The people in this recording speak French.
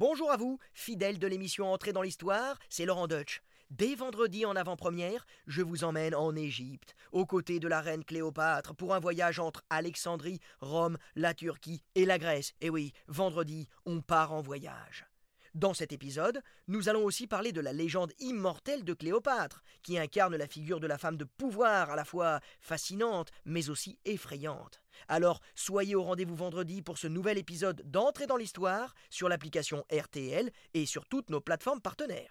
Bonjour à vous, fidèles de l'émission Entrée dans l'Histoire, c'est Laurent Deutsch. Dès vendredi en avant-première, je vous emmène en Égypte, aux côtés de la reine Cléopâtre, pour un voyage entre Alexandrie, Rome, la Turquie et la Grèce. Et oui, vendredi, on part en voyage. Dans cet épisode, nous allons aussi parler de la légende immortelle de Cléopâtre, qui incarne la figure de la femme de pouvoir à la fois fascinante mais aussi effrayante. Alors, soyez au rendez-vous vendredi pour ce nouvel épisode d'Entrée dans l'Histoire sur l'application RTL et sur toutes nos plateformes partenaires.